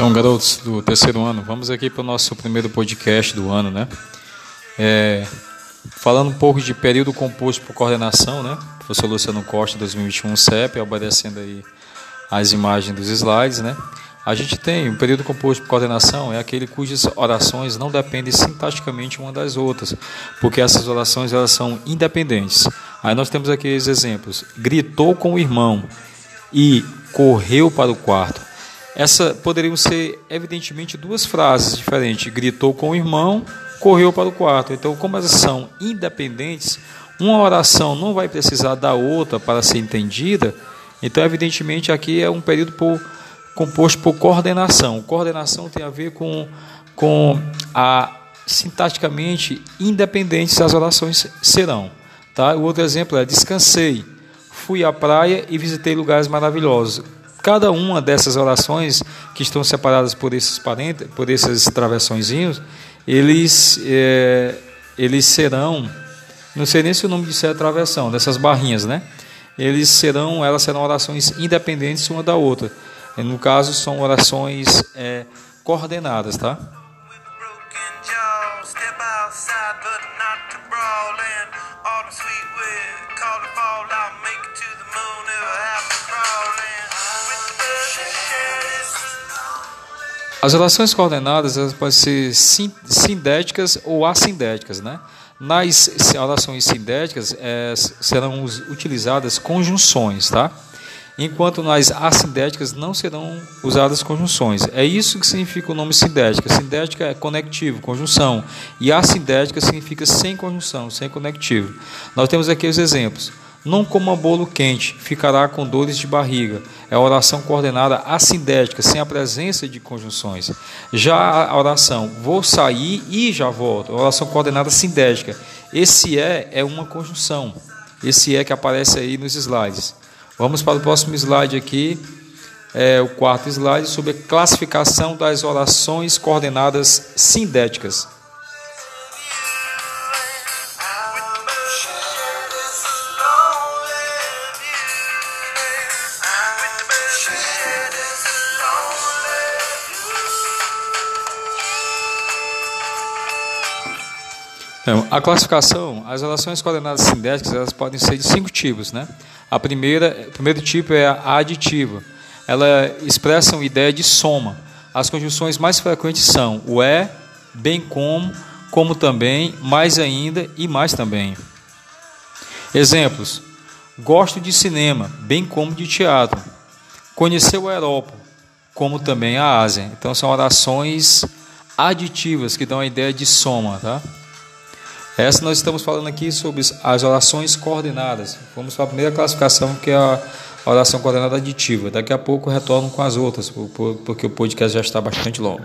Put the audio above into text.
Então, garotos do terceiro ano, vamos aqui para o nosso primeiro podcast do ano, né? É, falando um pouco de período composto por coordenação, né? Professor Luciano Costa, 2021 CEP, obedecendo aí as imagens dos slides, né? A gente tem um período composto por coordenação, é aquele cujas orações não dependem sintaticamente uma das outras, porque essas orações elas são independentes. Aí nós temos aqui os exemplos: gritou com o irmão e correu para o quarto. Essa poderiam ser evidentemente duas frases diferentes: gritou com o irmão, correu para o quarto. Então, como elas são independentes, uma oração não vai precisar da outra para ser entendida. Então, evidentemente, aqui é um período por, composto por coordenação. Coordenação tem a ver com, com a sintaticamente independentes as orações serão. Tá? O outro exemplo é descansei, fui à praia e visitei lugares maravilhosos. Cada uma dessas orações que estão separadas por esses parentes, por esses travessõezinhos, eles, é, eles serão, não sei nem se o nome disso é travessão, dessas barrinhas, né? Eles serão, elas serão orações independentes uma da outra. No caso, são orações é, coordenadas, tá? As relações coordenadas elas podem ser sindéticas ou assindéticas. Né? Nas relações sindéticas é, serão utilizadas conjunções, tá? enquanto nas assindéticas não serão usadas conjunções. É isso que significa o nome sindética. Sindética é conectivo, conjunção, e assindética significa sem conjunção, sem conectivo. Nós temos aqui os exemplos. Não coma bolo quente, ficará com dores de barriga. É a oração coordenada assindética, sem a presença de conjunções. Já a oração vou sair e já volto, a oração coordenada sindética. Esse é é uma conjunção. Esse é que aparece aí nos slides. Vamos para o próximo slide aqui, é o quarto slide sobre a classificação das orações coordenadas sindéticas. Então, a classificação, as relações coordenadas sindéticas, elas podem ser de cinco tipos, né? A primeira, o primeiro tipo é a aditiva. Ela expressa uma ideia de soma. As conjunções mais frequentes são o é, bem como, como também, mais ainda e mais também. Exemplos: gosto de cinema, bem como de teatro. Conheceu a Europa, como também a Ásia. Então são orações aditivas que dão a ideia de soma, tá? Essa nós estamos falando aqui sobre as orações coordenadas. Vamos para a primeira classificação, que é a oração coordenada aditiva. Daqui a pouco retorno com as outras, porque o podcast já está bastante longo.